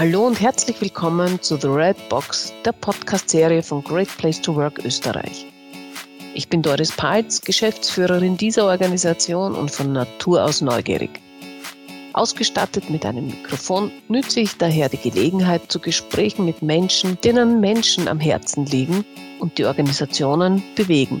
Hallo und herzlich willkommen zu The Red Box, der Podcast-Serie von Great Place to Work Österreich. Ich bin Doris Peitz, Geschäftsführerin dieser Organisation und von Natur aus neugierig. Ausgestattet mit einem Mikrofon nütze ich daher die Gelegenheit zu Gesprächen mit Menschen, denen Menschen am Herzen liegen und die Organisationen bewegen.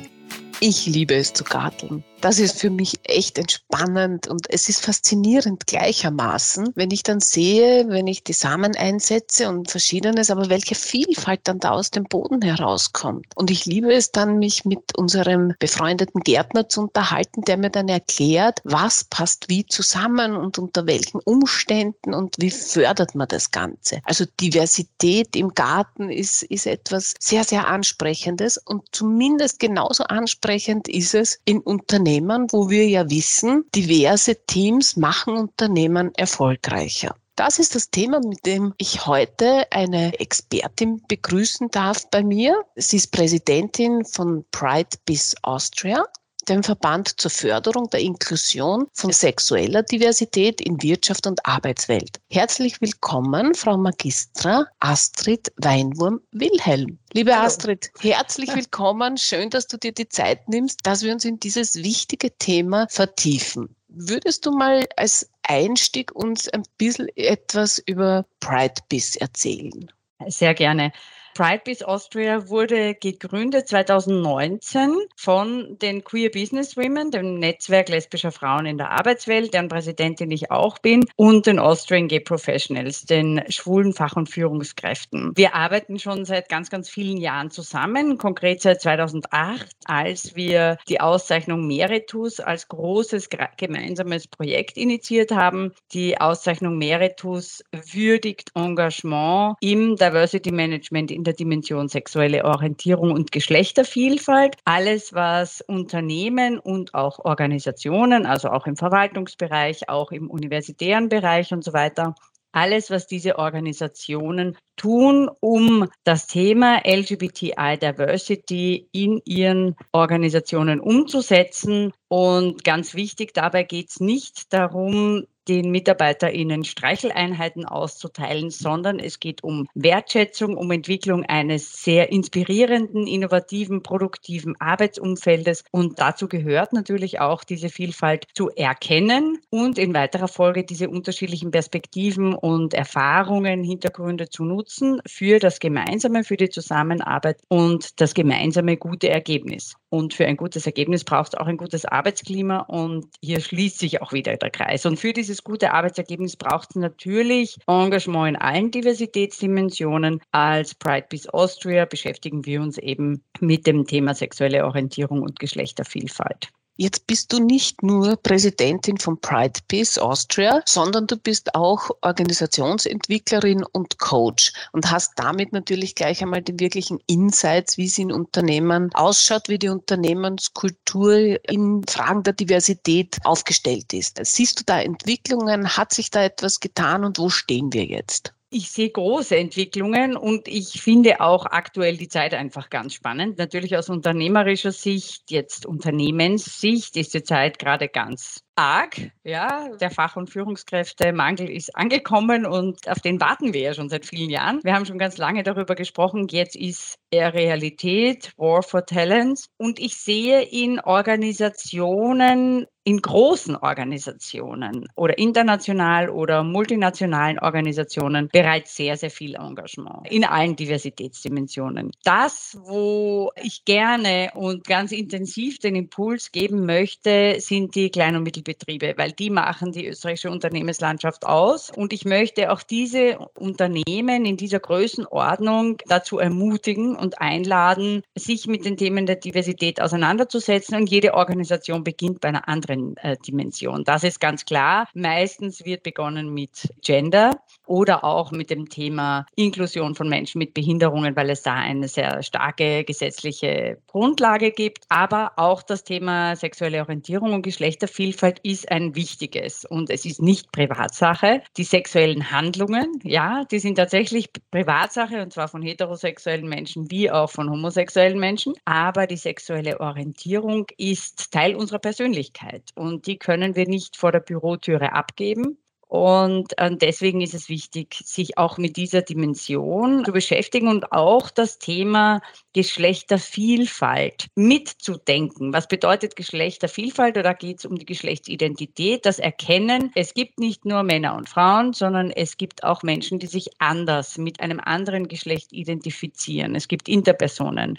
Ich liebe es zu garteln das ist für mich echt entspannend und es ist faszinierend gleichermaßen, wenn ich dann sehe, wenn ich die Samen einsetze und verschiedenes, aber welche Vielfalt dann da aus dem Boden herauskommt. Und ich liebe es dann, mich mit unserem befreundeten Gärtner zu unterhalten, der mir dann erklärt, was passt wie zusammen und unter welchen Umständen und wie fördert man das Ganze. Also Diversität im Garten ist, ist etwas sehr, sehr Ansprechendes und zumindest genauso ansprechend ist es in Unternehmen wo wir ja wissen, diverse Teams machen Unternehmen erfolgreicher. Das ist das Thema, mit dem ich heute eine Expertin begrüßen darf bei mir. Sie ist Präsidentin von Pride Biz Austria dem Verband zur Förderung der Inklusion von sexueller Diversität in Wirtschaft und Arbeitswelt. Herzlich willkommen, Frau Magistra Astrid Weinwurm-Wilhelm. Liebe Hallo. Astrid, herzlich willkommen. Schön, dass du dir die Zeit nimmst, dass wir uns in dieses wichtige Thema vertiefen. Würdest du mal als Einstieg uns ein bisschen etwas über Pride Biz erzählen? Sehr gerne. Pridebiz Austria wurde gegründet 2019 von den Queer Business Women, dem Netzwerk lesbischer Frauen in der Arbeitswelt, deren Präsidentin ich auch bin, und den Austrian Gay Professionals, den schwulen Fach- und Führungskräften. Wir arbeiten schon seit ganz, ganz vielen Jahren zusammen, konkret seit 2008, als wir die Auszeichnung Meritus als großes gemeinsames Projekt initiiert haben. Die Auszeichnung Meritus würdigt Engagement im Diversity Management in der Dimension sexuelle Orientierung und Geschlechtervielfalt. Alles, was Unternehmen und auch Organisationen, also auch im Verwaltungsbereich, auch im universitären Bereich und so weiter, alles, was diese Organisationen tun, um das Thema LGBTI Diversity in ihren Organisationen umzusetzen. Und ganz wichtig, dabei geht es nicht darum, den MitarbeiterInnen Streicheleinheiten auszuteilen, sondern es geht um Wertschätzung, um Entwicklung eines sehr inspirierenden, innovativen, produktiven Arbeitsumfeldes. Und dazu gehört natürlich auch diese Vielfalt zu erkennen und in weiterer Folge diese unterschiedlichen Perspektiven und Erfahrungen, Hintergründe zu nutzen für das Gemeinsame, für die Zusammenarbeit und das gemeinsame gute Ergebnis. Und für ein gutes Ergebnis braucht es auch ein gutes Arbeitsklima und hier schließt sich auch wieder der Kreis. Und für dieses gute Arbeitsergebnis braucht es natürlich Engagement in allen Diversitätsdimensionen. Als Pride Peace Austria beschäftigen wir uns eben mit dem Thema sexuelle Orientierung und Geschlechtervielfalt. Jetzt bist du nicht nur Präsidentin von Pride Peace Austria, sondern du bist auch Organisationsentwicklerin und Coach und hast damit natürlich gleich einmal die wirklichen Insights, wie es in Unternehmen ausschaut, wie die Unternehmenskultur in Fragen der Diversität aufgestellt ist. Siehst du da Entwicklungen? Hat sich da etwas getan und wo stehen wir jetzt? Ich sehe große Entwicklungen und ich finde auch aktuell die Zeit einfach ganz spannend. Natürlich aus unternehmerischer Sicht, jetzt Unternehmenssicht ist die Zeit gerade ganz arg. Ja, der Fach- und Führungskräftemangel ist angekommen und auf den warten wir ja schon seit vielen Jahren. Wir haben schon ganz lange darüber gesprochen. Jetzt ist er Realität, War for Talents. Und ich sehe in Organisationen, in großen Organisationen oder international oder multinationalen Organisationen bereits sehr, sehr viel Engagement in allen Diversitätsdimensionen. Das, wo ich gerne und ganz intensiv den Impuls geben möchte, sind die Klein- und Mittelbetriebe. Betriebe, weil die machen die österreichische Unternehmenslandschaft aus. Und ich möchte auch diese Unternehmen in dieser Größenordnung dazu ermutigen und einladen, sich mit den Themen der Diversität auseinanderzusetzen. Und jede Organisation beginnt bei einer anderen äh, Dimension. Das ist ganz klar. Meistens wird begonnen mit Gender oder auch mit dem Thema Inklusion von Menschen mit Behinderungen, weil es da eine sehr starke gesetzliche Grundlage gibt. Aber auch das Thema sexuelle Orientierung und Geschlechtervielfalt ist ein wichtiges und es ist nicht Privatsache. Die sexuellen Handlungen, ja, die sind tatsächlich Privatsache und zwar von heterosexuellen Menschen wie auch von homosexuellen Menschen. Aber die sexuelle Orientierung ist Teil unserer Persönlichkeit und die können wir nicht vor der Bürotüre abgeben Und äh, deswegen ist es wichtig, sich auch mit dieser Dimension zu beschäftigen und auch das Thema Geschlechtervielfalt mitzudenken. Was bedeutet Geschlechtervielfalt? Da geht es um die Geschlechtsidentität, das Erkennen. Es gibt nicht nur Männer und Frauen, sondern es gibt auch Menschen, die sich anders mit einem anderen Geschlecht identifizieren. Es gibt Interpersonen.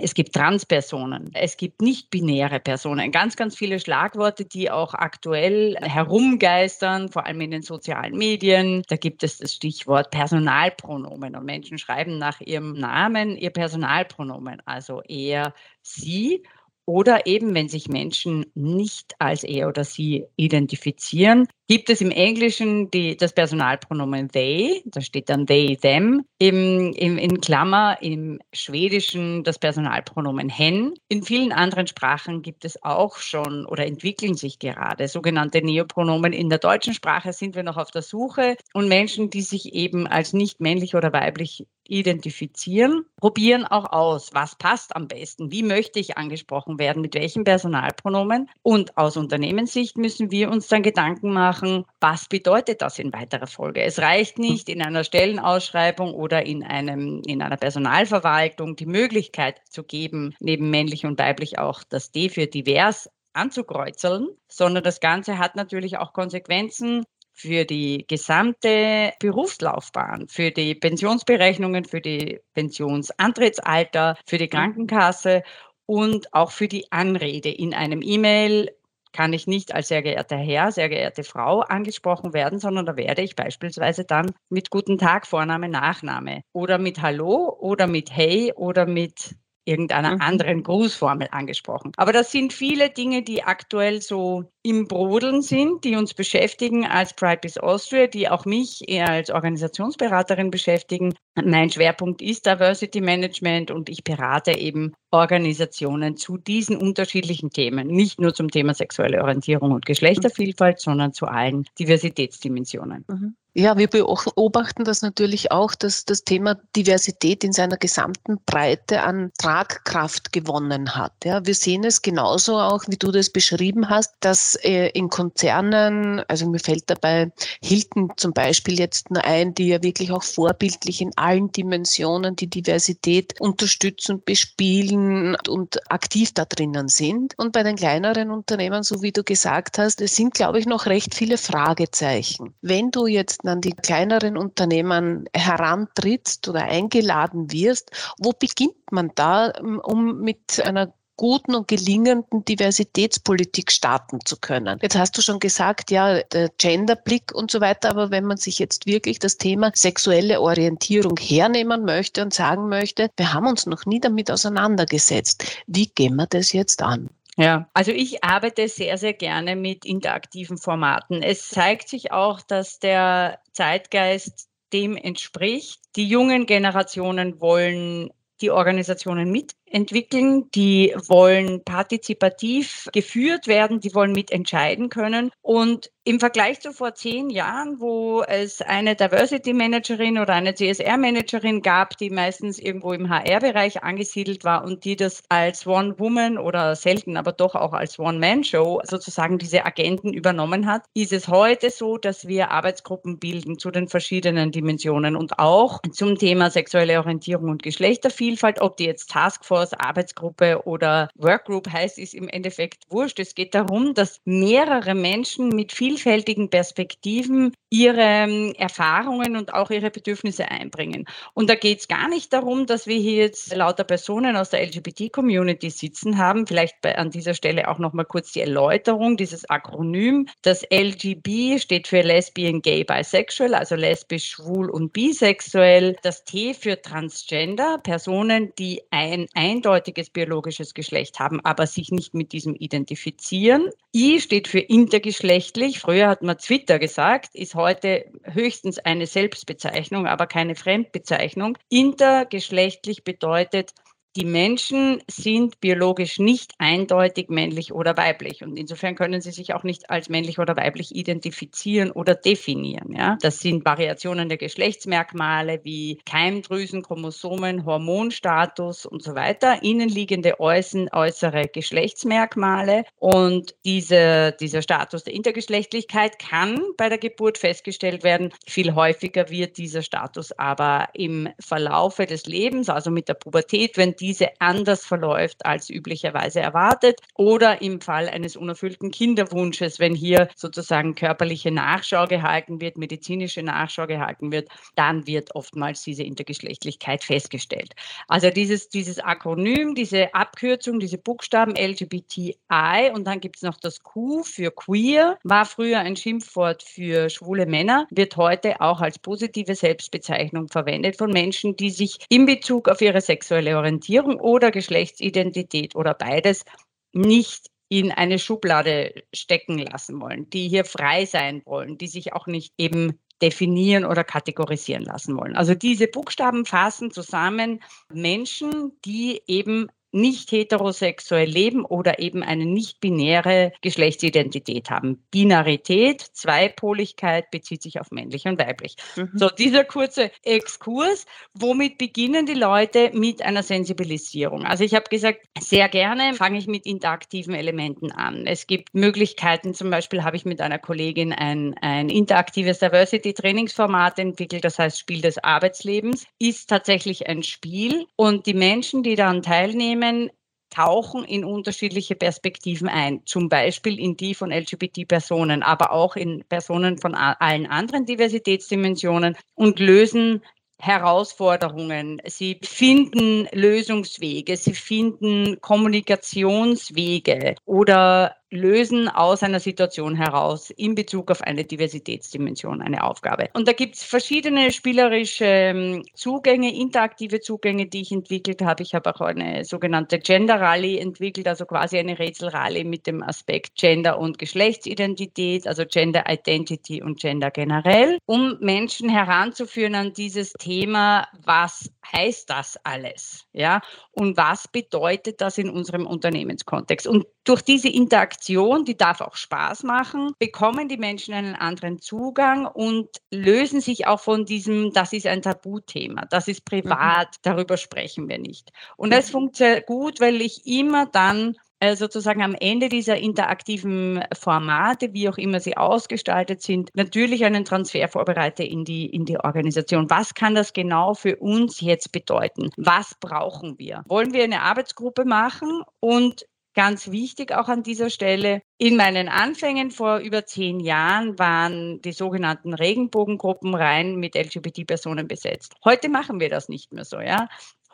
Es gibt Transpersonen, es gibt nicht-binäre Personen, ganz, ganz viele Schlagworte, die auch aktuell herumgeistern, vor allem in den sozialen Medien. Da gibt es das Stichwort Personalpronomen und Menschen schreiben nach ihrem Namen ihr Personalpronomen, also er, sie oder eben, wenn sich Menschen nicht als er oder sie identifizieren, gibt es im Englischen die, das Personalpronomen they, da steht dann they, them, im, im, in Klammer, im Schwedischen das Personalpronomen hen. In vielen anderen Sprachen gibt es auch schon oder entwickeln sich gerade sogenannte Neopronomen. In der deutschen Sprache sind wir noch auf der Suche und Menschen, die sich eben als nicht männlich oder weiblich identifizieren, probieren auch aus, was passt am besten, wie möchte ich angesprochen werden, mit welchem Personalpronomen. Und aus Unternehmenssicht müssen wir uns dann Gedanken machen, was bedeutet das in weiterer Folge. Es reicht nicht in einer Stellenausschreibung oder in, einem, in einer Personalverwaltung die Möglichkeit zu geben, neben männlich und weiblich auch das D für divers anzukreuzeln, sondern das Ganze hat natürlich auch Konsequenzen für die gesamte Berufslaufbahn, für die Pensionsberechnungen, für die Pensionsantrittsalter, für die Krankenkasse und auch für die Anrede. In einem E-Mail kann ich nicht als sehr geehrter Herr, sehr geehrte Frau angesprochen werden, sondern da werde ich beispielsweise dann mit Guten Tag, Vorname, Nachname oder mit Hallo oder mit Hey oder mit irgendeiner mhm. anderen Grußformel angesprochen. Aber das sind viele Dinge, die aktuell so im Brodeln sind, die uns beschäftigen als Pride Peace Austria, die auch mich eher als Organisationsberaterin beschäftigen. Mein Schwerpunkt ist Diversity Management und ich berate eben Organisationen zu diesen unterschiedlichen Themen, nicht nur zum Thema sexuelle Orientierung und Geschlechtervielfalt, sondern zu allen Diversitätsdimensionen. Mhm. Ja, wir beobachten das natürlich auch, dass das Thema Diversität in seiner gesamten Breite an Tragkraft gewonnen hat. Ja, wir sehen es genauso auch, wie du das beschrieben hast, dass äh, in Konzernen, also mir fällt dabei Hilton zum Beispiel jetzt nur ein, die ja wirklich auch vorbildlich in allen Dimensionen die Diversität unterstützen, bespielen und aktiv da drinnen sind. Und bei den kleineren Unternehmen, so wie du gesagt hast, es sind, glaube ich, noch recht viele Fragezeichen. Wenn du jetzt an die kleineren Unternehmen herantrittst oder eingeladen wirst, wo beginnt man da, um mit einer guten und gelingenden Diversitätspolitik starten zu können. Jetzt hast du schon gesagt, ja, der Genderblick und so weiter, aber wenn man sich jetzt wirklich das Thema sexuelle Orientierung hernehmen möchte und sagen möchte, wir haben uns noch nie damit auseinandergesetzt, wie gehen wir das jetzt an? Ja, also ich arbeite sehr, sehr gerne mit interaktiven Formaten. Es zeigt sich auch, dass der Zeitgeist dem entspricht. Die jungen Generationen wollen die Organisationen mitentwickeln, die wollen partizipativ geführt werden, die wollen mitentscheiden können. Und im Vergleich zu vor zehn Jahren, wo es eine Diversity Managerin oder eine CSR Managerin gab, die meistens irgendwo im HR-Bereich angesiedelt war und die das als One-Woman oder selten, aber doch auch als One-Man-Show sozusagen diese Agenten übernommen hat, ist es heute so, dass wir Arbeitsgruppen bilden zu den verschiedenen Dimensionen und auch zum Thema sexuelle Orientierung und Geschlechtervielfalt, ob die jetzt Taskforce, Arbeitsgruppe oder Workgroup heißt, ist im Endeffekt wurscht. Es geht darum, dass mehrere Menschen mit viel vielfältigen Perspektiven ihre ähm, Erfahrungen und auch ihre Bedürfnisse einbringen. Und da geht es gar nicht darum, dass wir hier jetzt lauter Personen aus der LGBT-Community sitzen haben. Vielleicht bei, an dieser Stelle auch noch mal kurz die Erläuterung, dieses Akronym. Das LGB steht für Lesbian, Gay, Bisexual, also lesbisch, schwul und bisexuell. Das T für Transgender, Personen, die ein eindeutiges biologisches Geschlecht haben, aber sich nicht mit diesem identifizieren. I steht für intergeschlechtlich, früher hat man Twitter gesagt, ist heute höchstens eine Selbstbezeichnung, aber keine Fremdbezeichnung. Intergeschlechtlich bedeutet die Menschen sind biologisch nicht eindeutig männlich oder weiblich. Und insofern können sie sich auch nicht als männlich oder weiblich identifizieren oder definieren. Ja? Das sind Variationen der Geschlechtsmerkmale wie Keimdrüsen, Chromosomen, Hormonstatus und so weiter, innenliegende äußeren, äußere Geschlechtsmerkmale. Und diese, dieser Status der Intergeschlechtlichkeit kann bei der Geburt festgestellt werden. Viel häufiger wird dieser Status aber im Verlaufe des Lebens, also mit der Pubertät, wenn diese anders verläuft als üblicherweise erwartet oder im Fall eines unerfüllten Kinderwunsches, wenn hier sozusagen körperliche Nachschau gehalten wird, medizinische Nachschau gehalten wird, dann wird oftmals diese Intergeschlechtlichkeit festgestellt. Also dieses, dieses Akronym, diese Abkürzung, diese Buchstaben LGBTI und dann gibt es noch das Q für queer, war früher ein Schimpfwort für schwule Männer, wird heute auch als positive Selbstbezeichnung verwendet von Menschen, die sich in Bezug auf ihre sexuelle Orientierung oder Geschlechtsidentität oder beides nicht in eine Schublade stecken lassen wollen, die hier frei sein wollen, die sich auch nicht eben definieren oder kategorisieren lassen wollen. Also diese Buchstaben fassen zusammen Menschen, die eben nicht heterosexuell leben oder eben eine nicht-binäre Geschlechtsidentität haben. Binarität, Zweipoligkeit bezieht sich auf männlich und weiblich. Mhm. So, dieser kurze Exkurs. Womit beginnen die Leute mit einer Sensibilisierung? Also ich habe gesagt, sehr gerne fange ich mit interaktiven Elementen an. Es gibt Möglichkeiten, zum Beispiel habe ich mit einer Kollegin ein, ein interaktives Diversity-Trainingsformat entwickelt, das heißt Spiel des Arbeitslebens, ist tatsächlich ein Spiel und die Menschen, die daran teilnehmen, Themen tauchen in unterschiedliche Perspektiven ein, zum Beispiel in die von LGBT-Personen, aber auch in Personen von allen anderen Diversitätsdimensionen und lösen Herausforderungen, sie finden Lösungswege, sie finden Kommunikationswege oder lösen aus einer Situation heraus in Bezug auf eine Diversitätsdimension eine Aufgabe. Und da gibt es verschiedene spielerische ähm, Zugänge, interaktive Zugänge, die ich entwickelt habe. Ich habe auch eine sogenannte Gender Rally entwickelt, also quasi eine Rätselrallye mit dem Aspekt Gender und Geschlechtsidentität, also Gender Identity und Gender generell, um Menschen heranzuführen an dieses Thema, was heißt das alles? Ja, und was bedeutet das in unserem Unternehmenskontext? Und durch diese Interaktion, die darf auch Spaß machen, bekommen die Menschen einen anderen Zugang und lösen sich auch von diesem, das ist ein Tabuthema, das ist privat, mhm. darüber sprechen wir nicht. Und das mhm. funktioniert gut, weil ich immer dann sozusagen am Ende dieser interaktiven Formate, wie auch immer sie ausgestaltet sind, natürlich einen Transfer vorbereite in die, in die Organisation. Was kann das genau für uns jetzt bedeuten? Was brauchen wir? Wollen wir eine Arbeitsgruppe machen und Ganz wichtig auch an dieser Stelle, in meinen Anfängen vor über zehn Jahren waren die sogenannten Regenbogengruppen rein mit LGBT-Personen besetzt. Heute machen wir das nicht mehr so, ja.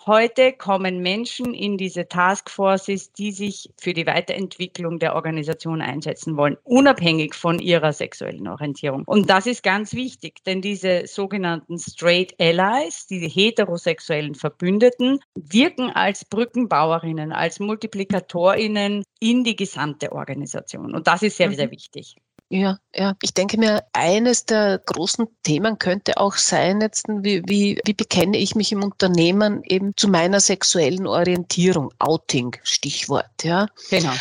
Heute kommen Menschen in diese Taskforces, die sich für die Weiterentwicklung der Organisation einsetzen wollen, unabhängig von ihrer sexuellen Orientierung. Und das ist ganz wichtig, denn diese sogenannten Straight Allies, diese heterosexuellen Verbündeten, wirken als Brückenbauerinnen, als Multiplikatorinnen in die gesamte Organisation. Und das ist sehr, sehr mhm. wichtig. Ja, ja. Ich denke mir, eines der großen Themen könnte auch sein, jetzt, wie, wie, wie bekenne ich mich im Unternehmen eben zu meiner sexuellen Orientierung? Outing, Stichwort, ja. Genau.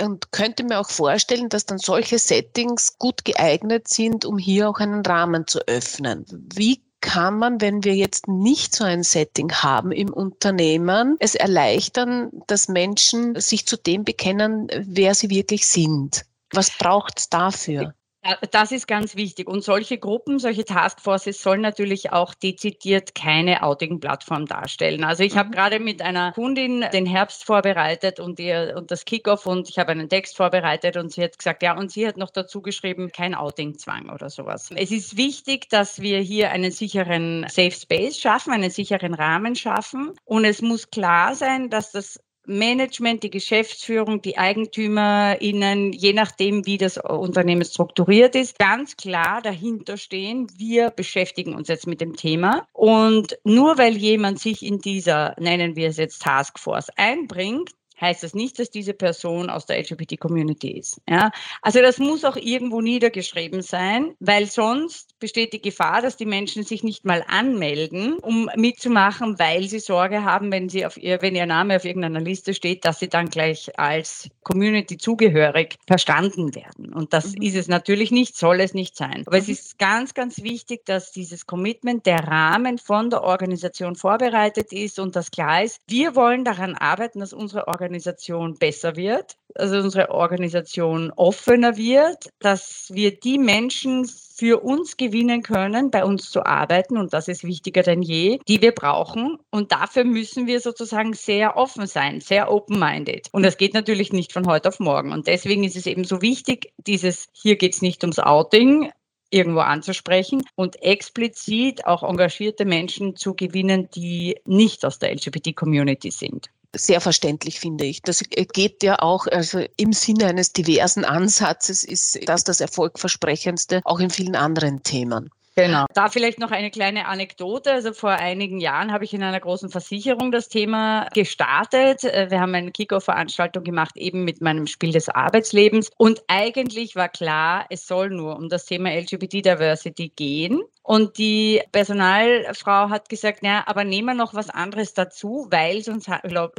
Und könnte mir auch vorstellen, dass dann solche Settings gut geeignet sind, um hier auch einen Rahmen zu öffnen. Wie kann man, wenn wir jetzt nicht so ein Setting haben im Unternehmen, es erleichtern, dass Menschen sich zu dem bekennen, wer sie wirklich sind? Was braucht es dafür? Das ist ganz wichtig. Und solche Gruppen, solche Taskforces sollen natürlich auch dezidiert keine Outing-Plattform darstellen. Also ich mhm. habe gerade mit einer Kundin den Herbst vorbereitet und, ihr, und das Kickoff und ich habe einen Text vorbereitet und sie hat gesagt, ja, und sie hat noch dazu geschrieben, kein Outing-Zwang oder sowas. Es ist wichtig, dass wir hier einen sicheren Safe Space schaffen, einen sicheren Rahmen schaffen. Und es muss klar sein, dass das Management, die Geschäftsführung, die EigentümerInnen, je nachdem, wie das Unternehmen strukturiert ist, ganz klar dahinter stehen. Wir beschäftigen uns jetzt mit dem Thema. Und nur weil jemand sich in dieser, nennen wir es jetzt Taskforce, einbringt, heißt das nicht, dass diese Person aus der LGBT-Community ist. Ja? Also das muss auch irgendwo niedergeschrieben sein, weil sonst besteht die Gefahr, dass die Menschen sich nicht mal anmelden, um mitzumachen, weil sie Sorge haben, wenn, sie auf ihr, wenn ihr Name auf irgendeiner Liste steht, dass sie dann gleich als Community zugehörig verstanden werden. Und das mhm. ist es natürlich nicht, soll es nicht sein. Aber mhm. es ist ganz, ganz wichtig, dass dieses Commitment, der Rahmen von der Organisation vorbereitet ist und das klar ist, wir wollen daran arbeiten, dass unsere Organisation besser wird, also unsere Organisation offener wird, dass wir die Menschen für uns gewinnen können, bei uns zu arbeiten. Und das ist wichtiger denn je, die wir brauchen. Und dafür müssen wir sozusagen sehr offen sein, sehr open-minded. Und das geht natürlich nicht von heute auf morgen. Und deswegen ist es eben so wichtig, dieses, hier geht es nicht ums Outing, irgendwo anzusprechen und explizit auch engagierte Menschen zu gewinnen, die nicht aus der LGBT-Community sind sehr verständlich, finde ich. Das geht ja auch, also im Sinne eines diversen Ansatzes ist das das Erfolgversprechendste, auch in vielen anderen Themen. Genau. Da vielleicht noch eine kleine Anekdote. Also vor einigen Jahren habe ich in einer großen Versicherung das Thema gestartet. Äh, wir haben eine Kickoff-Veranstaltung gemacht, eben mit meinem Spiel des Arbeitslebens. Und eigentlich war klar, es soll nur um das Thema LGBT-Diversity gehen. Und die Personalfrau hat gesagt, ja, aber nehmen wir noch was anderes dazu, weil sonst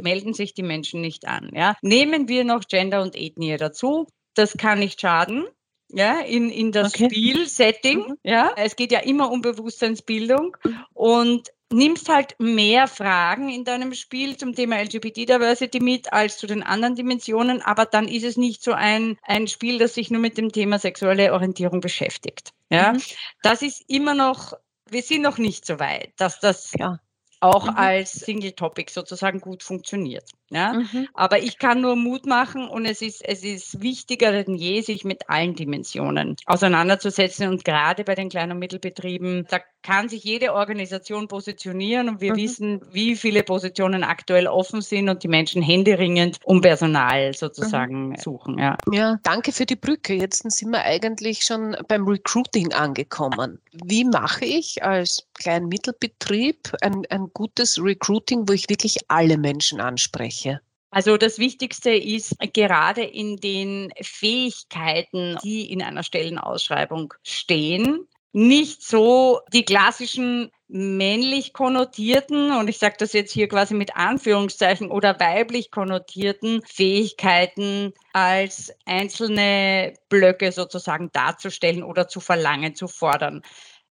melden sich die Menschen nicht an. Ja. Nehmen wir noch Gender und Ethnie dazu. Das kann nicht schaden ja, in, in das okay. Spielsetting. Mhm. Ja, es geht ja immer um Bewusstseinsbildung und nimmst halt mehr Fragen in deinem Spiel zum Thema LGBT-Diversity mit als zu den anderen Dimensionen, aber dann ist es nicht so ein, ein Spiel, das sich nur mit dem Thema sexuelle Orientierung beschäftigt. Ja, mhm. das ist immer noch, wir sind noch nicht so weit, dass das ja. Auch mhm. als Single-Topic sozusagen gut funktioniert. Ja? Mhm. Aber ich kann nur Mut machen und es ist, es ist wichtiger denn je, sich mit allen Dimensionen auseinanderzusetzen. Und gerade bei den kleinen und Mittelbetrieben, da kann sich jede Organisation positionieren und wir mhm. wissen, wie viele Positionen aktuell offen sind und die Menschen händeringend um Personal sozusagen mhm. suchen. Ja. ja, danke für die Brücke. Jetzt sind wir eigentlich schon beim Recruiting angekommen. Wie mache ich als kleinen Mittelbetrieb ein, ein gutes Recruiting, wo ich wirklich alle Menschen anspreche? Also das Wichtigste ist gerade in den Fähigkeiten, die in einer Stellenausschreibung stehen, nicht so die klassischen männlich konnotierten, und ich sage das jetzt hier quasi mit Anführungszeichen, oder weiblich konnotierten Fähigkeiten als einzelne Blöcke sozusagen darzustellen oder zu verlangen, zu fordern.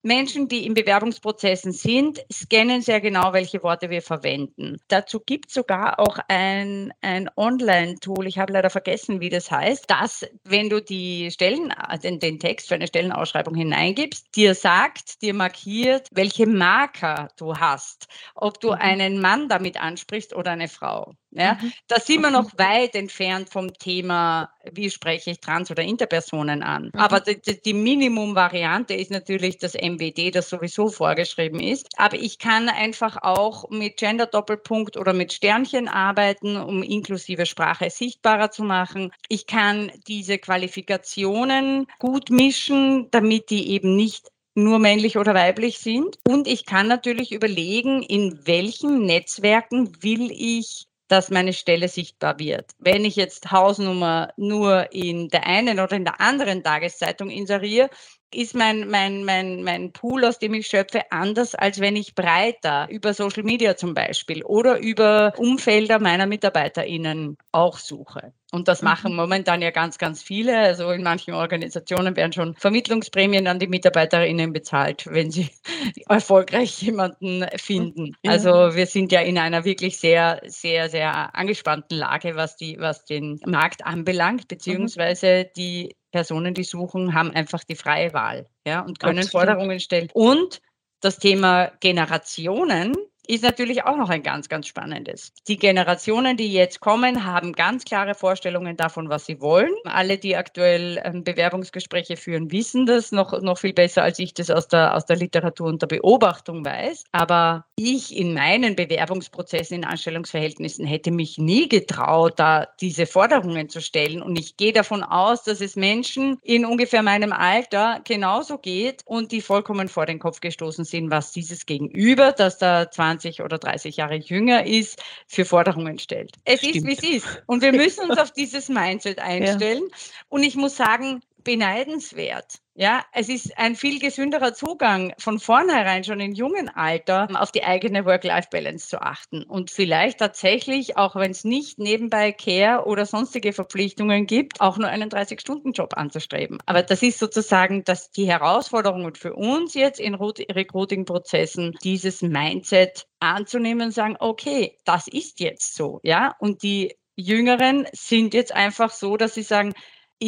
Menschen, die in Bewerbungsprozessen sind, scannen sehr genau, welche Worte wir verwenden. Dazu gibt es sogar auch ein, ein Online-Tool, ich habe leider vergessen, wie das heißt, dass, wenn du die Stellen, den, den Text für eine Stellenausschreibung hineingibst, dir sagt, dir markiert, welche Marker du hast, ob du mhm. einen Mann damit ansprichst oder eine Frau. Ja, mhm. da sind wir noch weit entfernt vom Thema, wie spreche ich Trans- oder Interpersonen an. Mhm. Aber die, die Minimum-Variante ist natürlich das MWD, das sowieso vorgeschrieben ist. Aber ich kann einfach auch mit Gender-Doppelpunkt oder mit Sternchen arbeiten, um inklusive Sprache sichtbarer zu machen. Ich kann diese Qualifikationen gut mischen, damit die eben nicht nur männlich oder weiblich sind. Und ich kann natürlich überlegen, in welchen Netzwerken will ich dass meine Stelle sichtbar wird. Wenn ich jetzt Hausnummer nur in der einen oder in der anderen Tageszeitung inseriere, ist mein, mein, mein, mein Pool, aus dem ich schöpfe, anders, als wenn ich breiter über Social Media zum Beispiel oder über Umfelder meiner MitarbeiterInnen auch suche. Und das machen mhm. momentan ja ganz, ganz viele. Also in manchen Organisationen werden schon Vermittlungsprämien an die MitarbeiterInnen bezahlt, wenn sie erfolgreich jemanden finden. Also wir sind ja in einer wirklich sehr, sehr, sehr angespannten Lage, was die, was den Markt anbelangt, beziehungsweise die Personen, die suchen, haben einfach die freie Wahl ja, und können Absolut. Forderungen stellen. Und das Thema Generationen ist natürlich auch noch ein ganz, ganz spannendes. Die Generationen, die jetzt kommen, haben ganz klare Vorstellungen davon, was sie wollen. Alle, die aktuell ähm, Bewerbungsgespräche führen, wissen das noch, noch viel besser, als ich das aus der, aus der Literatur und der Beobachtung weiß. Aber ich in meinen Bewerbungsprozessen in Anstellungsverhältnissen hätte mich nie getraut, da diese Forderungen zu stellen. Und ich gehe davon aus, dass es Menschen in ungefähr meinem Alter genauso geht und die vollkommen vor den Kopf gestoßen sind, was dieses Gegenüber, das da 20 20 oder 30 Jahre jünger ist, für Forderungen stellt. Es Stimmt. ist, wie es ist. Und wir müssen uns auf dieses Mindset einstellen. Ja. Und ich muss sagen, beneidenswert. Ja, es ist ein viel gesünderer Zugang, von vornherein schon im jungen Alter auf die eigene Work-Life-Balance zu achten und vielleicht tatsächlich, auch wenn es nicht nebenbei Care oder sonstige Verpflichtungen gibt, auch nur einen 30-Stunden-Job anzustreben. Aber das ist sozusagen dass die Herausforderung für uns jetzt in Recruiting-Prozessen, dieses Mindset anzunehmen und sagen, okay, das ist jetzt so, ja, und die Jüngeren sind jetzt einfach so, dass sie sagen,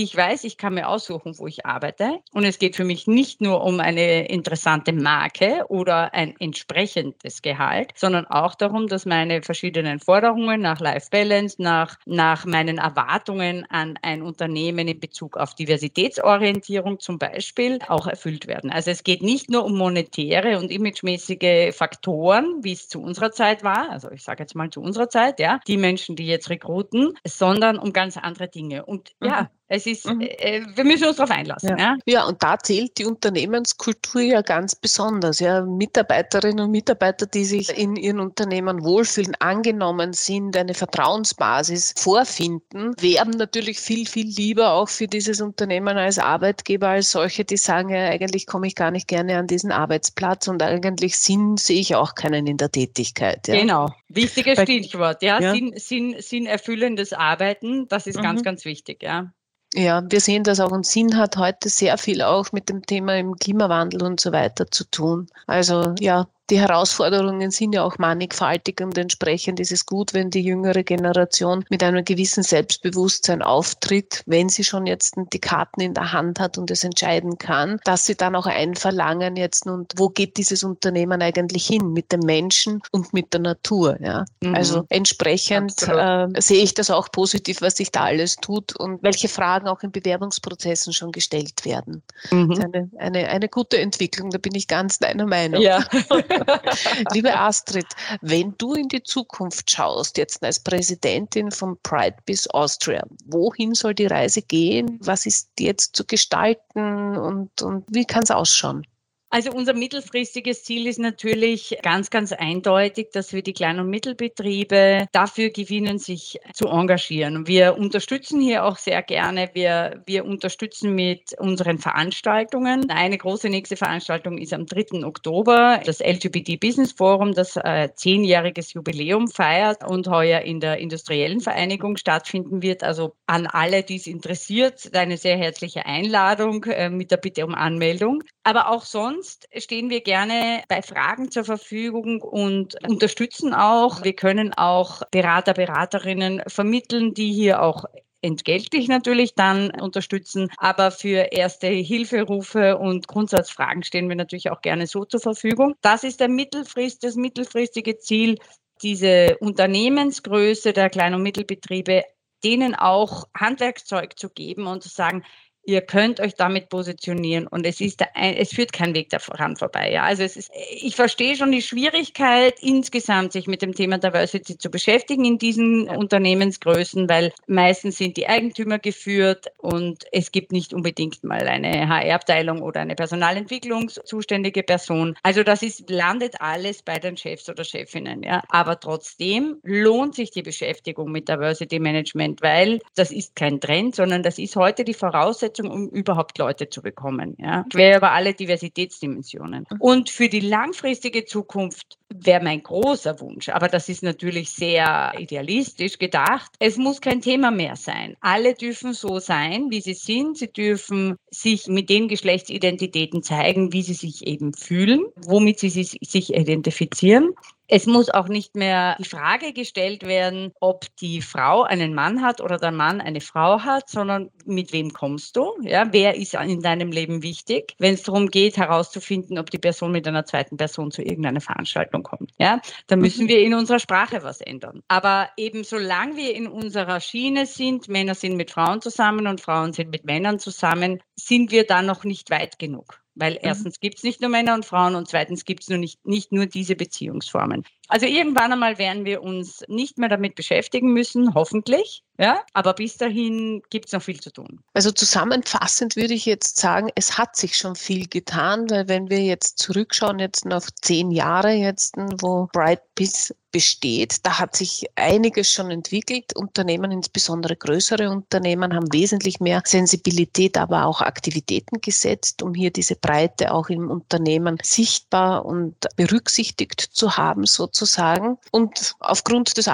ich weiß, ich kann mir aussuchen, wo ich arbeite. Und es geht für mich nicht nur um eine interessante Marke oder ein entsprechendes Gehalt, sondern auch darum, dass meine verschiedenen Forderungen nach Life Balance, nach, nach meinen Erwartungen an ein Unternehmen in Bezug auf Diversitätsorientierung zum Beispiel auch erfüllt werden. Also es geht nicht nur um monetäre und imagemäßige Faktoren, wie es zu unserer Zeit war, also ich sage jetzt mal zu unserer Zeit, ja, die Menschen, die jetzt rekruten, sondern um ganz andere Dinge. Und ja, mhm. Es ist, mhm. äh, wir müssen uns darauf einlassen. Ja. ja. Ja. und da zählt die Unternehmenskultur ja ganz besonders. Ja, Mitarbeiterinnen und Mitarbeiter, die sich in ihren Unternehmen wohlfühlen, angenommen sind, eine Vertrauensbasis vorfinden, werben natürlich viel, viel lieber auch für dieses Unternehmen als Arbeitgeber als solche, die sagen, ja, eigentlich komme ich gar nicht gerne an diesen Arbeitsplatz und eigentlich Sinn sehe ich auch keinen in der Tätigkeit. Ja. Genau, wichtiges Stichwort. Ja, ja. Sinn, Sinn, Sinn erfüllendes Arbeiten, das ist mhm. ganz, ganz wichtig. Ja. Ja, wir sehen das auch und Sinn hat heute sehr viel auch mit dem Thema im Klimawandel und so weiter zu tun. Also ja, die Herausforderungen sind ja auch mannigfaltig und entsprechend ist es gut, wenn die jüngere Generation mit einem gewissen Selbstbewusstsein auftritt, wenn sie schon jetzt die Karten in der Hand hat und es entscheiden kann, dass sie dann auch einverlangen jetzt und wo geht dieses Unternehmen eigentlich hin mit dem Menschen und mit der Natur. Ja? Mhm. Also entsprechend äh, sehe ich das auch positiv, was sich da alles tut und welche Fragen auch in Bewerbungsprozessen schon gestellt werden. Mhm. Eine, eine, eine gute Entwicklung, da bin ich ganz deiner Meinung. Ja. Liebe Astrid, wenn du in die Zukunft schaust, jetzt als Präsidentin von Pride Biz Austria, wohin soll die Reise gehen? Was ist jetzt zu gestalten und, und wie kann es ausschauen? Also unser mittelfristiges Ziel ist natürlich ganz, ganz eindeutig, dass wir die Klein- und Mittelbetriebe dafür gewinnen, sich zu engagieren. Wir unterstützen hier auch sehr gerne. Wir, wir unterstützen mit unseren Veranstaltungen. Eine große nächste Veranstaltung ist am 3. Oktober, das LGBT Business Forum, das äh, zehnjähriges Jubiläum feiert und heuer in der Industriellen Vereinigung stattfinden wird. Also an alle, die es interessiert, eine sehr herzliche Einladung äh, mit der Bitte um Anmeldung. Aber auch sonst stehen wir gerne bei Fragen zur Verfügung und unterstützen auch. Wir können auch Berater, Beraterinnen vermitteln, die hier auch entgeltlich natürlich dann unterstützen. Aber für erste Hilferufe und Grundsatzfragen stehen wir natürlich auch gerne so zur Verfügung. Das ist der Mittelfrist, das mittelfristige Ziel, diese Unternehmensgröße der Klein- und Mittelbetriebe denen auch Handwerkszeug zu geben und zu sagen, Ihr könnt euch damit positionieren und es ist, es führt kein Weg daran vorbei. Ja, also es ist, ich verstehe schon die Schwierigkeit insgesamt, sich mit dem Thema Diversity zu beschäftigen in diesen Unternehmensgrößen, weil meistens sind die Eigentümer geführt und es gibt nicht unbedingt mal eine HR-Abteilung oder eine Personalentwicklungszuständige Person. Also das ist, landet alles bei den Chefs oder Chefinnen. Ja, aber trotzdem lohnt sich die Beschäftigung mit Diversity Management, weil das ist kein Trend, sondern das ist heute die Voraussetzung Voraussetzung, um überhaupt Leute zu bekommen. Ja? Quer über alle Diversitätsdimensionen. Mhm. Und für die langfristige Zukunft wäre mein großer Wunsch, aber das ist natürlich sehr idealistisch gedacht. Es muss kein Thema mehr sein. Alle dürfen so sein, wie sie sind. Sie dürfen sich mit den Geschlechtsidentitäten zeigen, wie sie sich eben fühlen, womit sie sich identifizieren. Es muss auch nicht mehr die Frage gestellt werden, ob die Frau einen Mann hat oder der Mann eine Frau hat, sondern mit wem kommst du? Ja, wer ist in deinem Leben wichtig? Wenn es darum geht, herauszufinden, ob die Person mit einer zweiten Person zu irgendeiner Veranstaltung kommt, ja, dann müssen mhm. wir in unserer Sprache was ändern. Aber eben solange wir in unserer Schiene sind, Männer sind mit Frauen zusammen und Frauen sind mit Männern zusammen, sind wir da noch nicht weit genug. Weil mhm. erstens gibt es nicht nur Männer und Frauen und zweitens gibt es nur nicht, nicht nur diese Beziehungsformen. Also irgendwann einmal werden wir uns nicht mehr damit beschäftigen müssen, hoffentlich. Ja, aber bis dahin gibt es noch viel zu tun. Also zusammenfassend würde ich jetzt sagen, es hat sich schon viel getan, weil wenn wir jetzt zurückschauen, jetzt noch zehn Jahre jetzt, wo Bright Peace besteht. Da hat sich einiges schon entwickelt. Unternehmen, insbesondere größere Unternehmen, haben wesentlich mehr Sensibilität, aber auch Aktivitäten gesetzt, um hier diese Breite auch im Unternehmen sichtbar und berücksichtigt zu haben, sozusagen. Und aufgrund des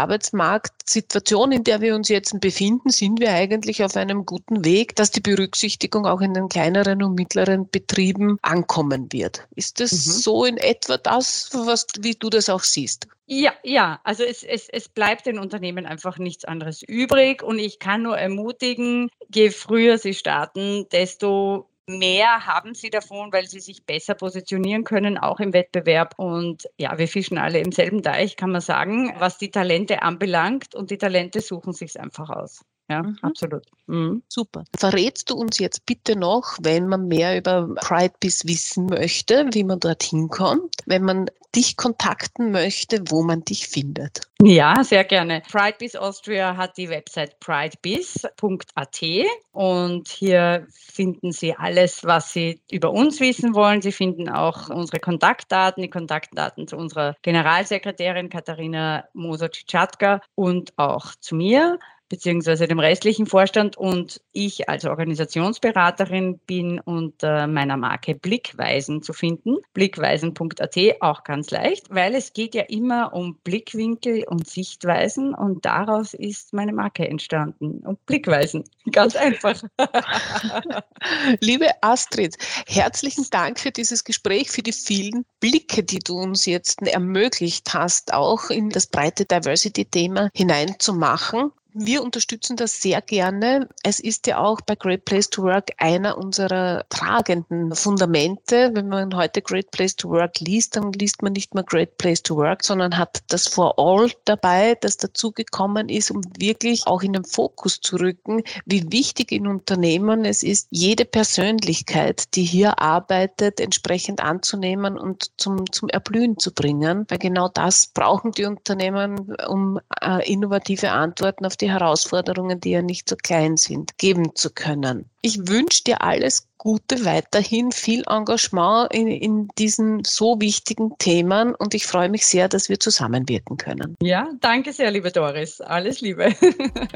Arbeitsmarktsituation, in der wir uns jetzt befinden, sind wir eigentlich auf einem guten Weg, dass die Berücksichtigung auch in den kleineren und mittleren Betrieben ankommen wird. Ist das mhm. so in etwa das, was, wie du das auch siehst? Ja, ja, also es, es, es bleibt den Unternehmen einfach nichts anderes übrig und ich kann nur ermutigen, je früher sie starten, desto mehr haben sie davon, weil sie sich besser positionieren können, auch im Wettbewerb. Und ja, wir fischen alle im selben Teich, kann man sagen, was die Talente anbelangt. Und die Talente suchen sich einfach aus. Ja, mhm. absolut. Mhm. Super. Verrätst du uns jetzt bitte noch, wenn man mehr über Pride Biz wissen möchte, wie man dorthin kommt, wenn man dich kontakten möchte, wo man dich findet? Ja, sehr gerne. PrideBiz Austria hat die Website pridebiz.at und hier finden Sie alles, was Sie über uns wissen wollen. Sie finden auch unsere Kontaktdaten, die Kontaktdaten zu unserer Generalsekretärin Katharina Moser-Ciczatka und auch zu mir beziehungsweise dem restlichen Vorstand und ich als Organisationsberaterin bin unter meiner Marke Blickweisen zu finden. Blickweisen.at auch ganz leicht, weil es geht ja immer um Blickwinkel und Sichtweisen und daraus ist meine Marke entstanden. Und Blickweisen, ganz einfach. Liebe Astrid, herzlichen Dank für dieses Gespräch, für die vielen Blicke, die du uns jetzt ermöglicht hast, auch in das breite Diversity-Thema hineinzumachen. Wir unterstützen das sehr gerne. Es ist ja auch bei Great Place to Work einer unserer tragenden Fundamente. Wenn man heute Great Place to Work liest, dann liest man nicht mehr Great Place to Work, sondern hat das For All dabei, das dazugekommen ist, um wirklich auch in den Fokus zu rücken, wie wichtig in Unternehmen es ist, jede Persönlichkeit, die hier arbeitet, entsprechend anzunehmen und zum, zum Erblühen zu bringen. Weil genau das brauchen die Unternehmen, um äh, innovative Antworten auf die Herausforderungen, die ja nicht so klein sind, geben zu können. Ich wünsche dir alles Gute weiterhin, viel Engagement in, in diesen so wichtigen Themen und ich freue mich sehr, dass wir zusammenwirken können. Ja, danke sehr, liebe Doris. Alles Liebe.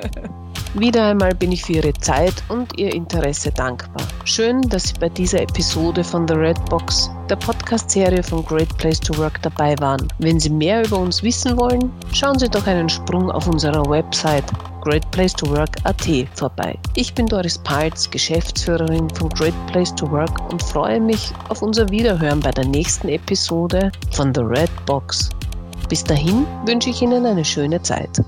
Wieder einmal bin ich für Ihre Zeit und Ihr Interesse dankbar. Schön, dass Sie bei dieser Episode von The Red Box, der Podcast-Serie von Great Place to Work, dabei waren. Wenn Sie mehr über uns wissen wollen, schauen Sie doch einen Sprung auf unserer Website greatplacetowork.at vorbei. Ich bin Doris Palz, Geschäftsführerin von Great Place to Work und freue mich auf unser Wiederhören bei der nächsten Episode von The Red Box. Bis dahin wünsche ich Ihnen eine schöne Zeit.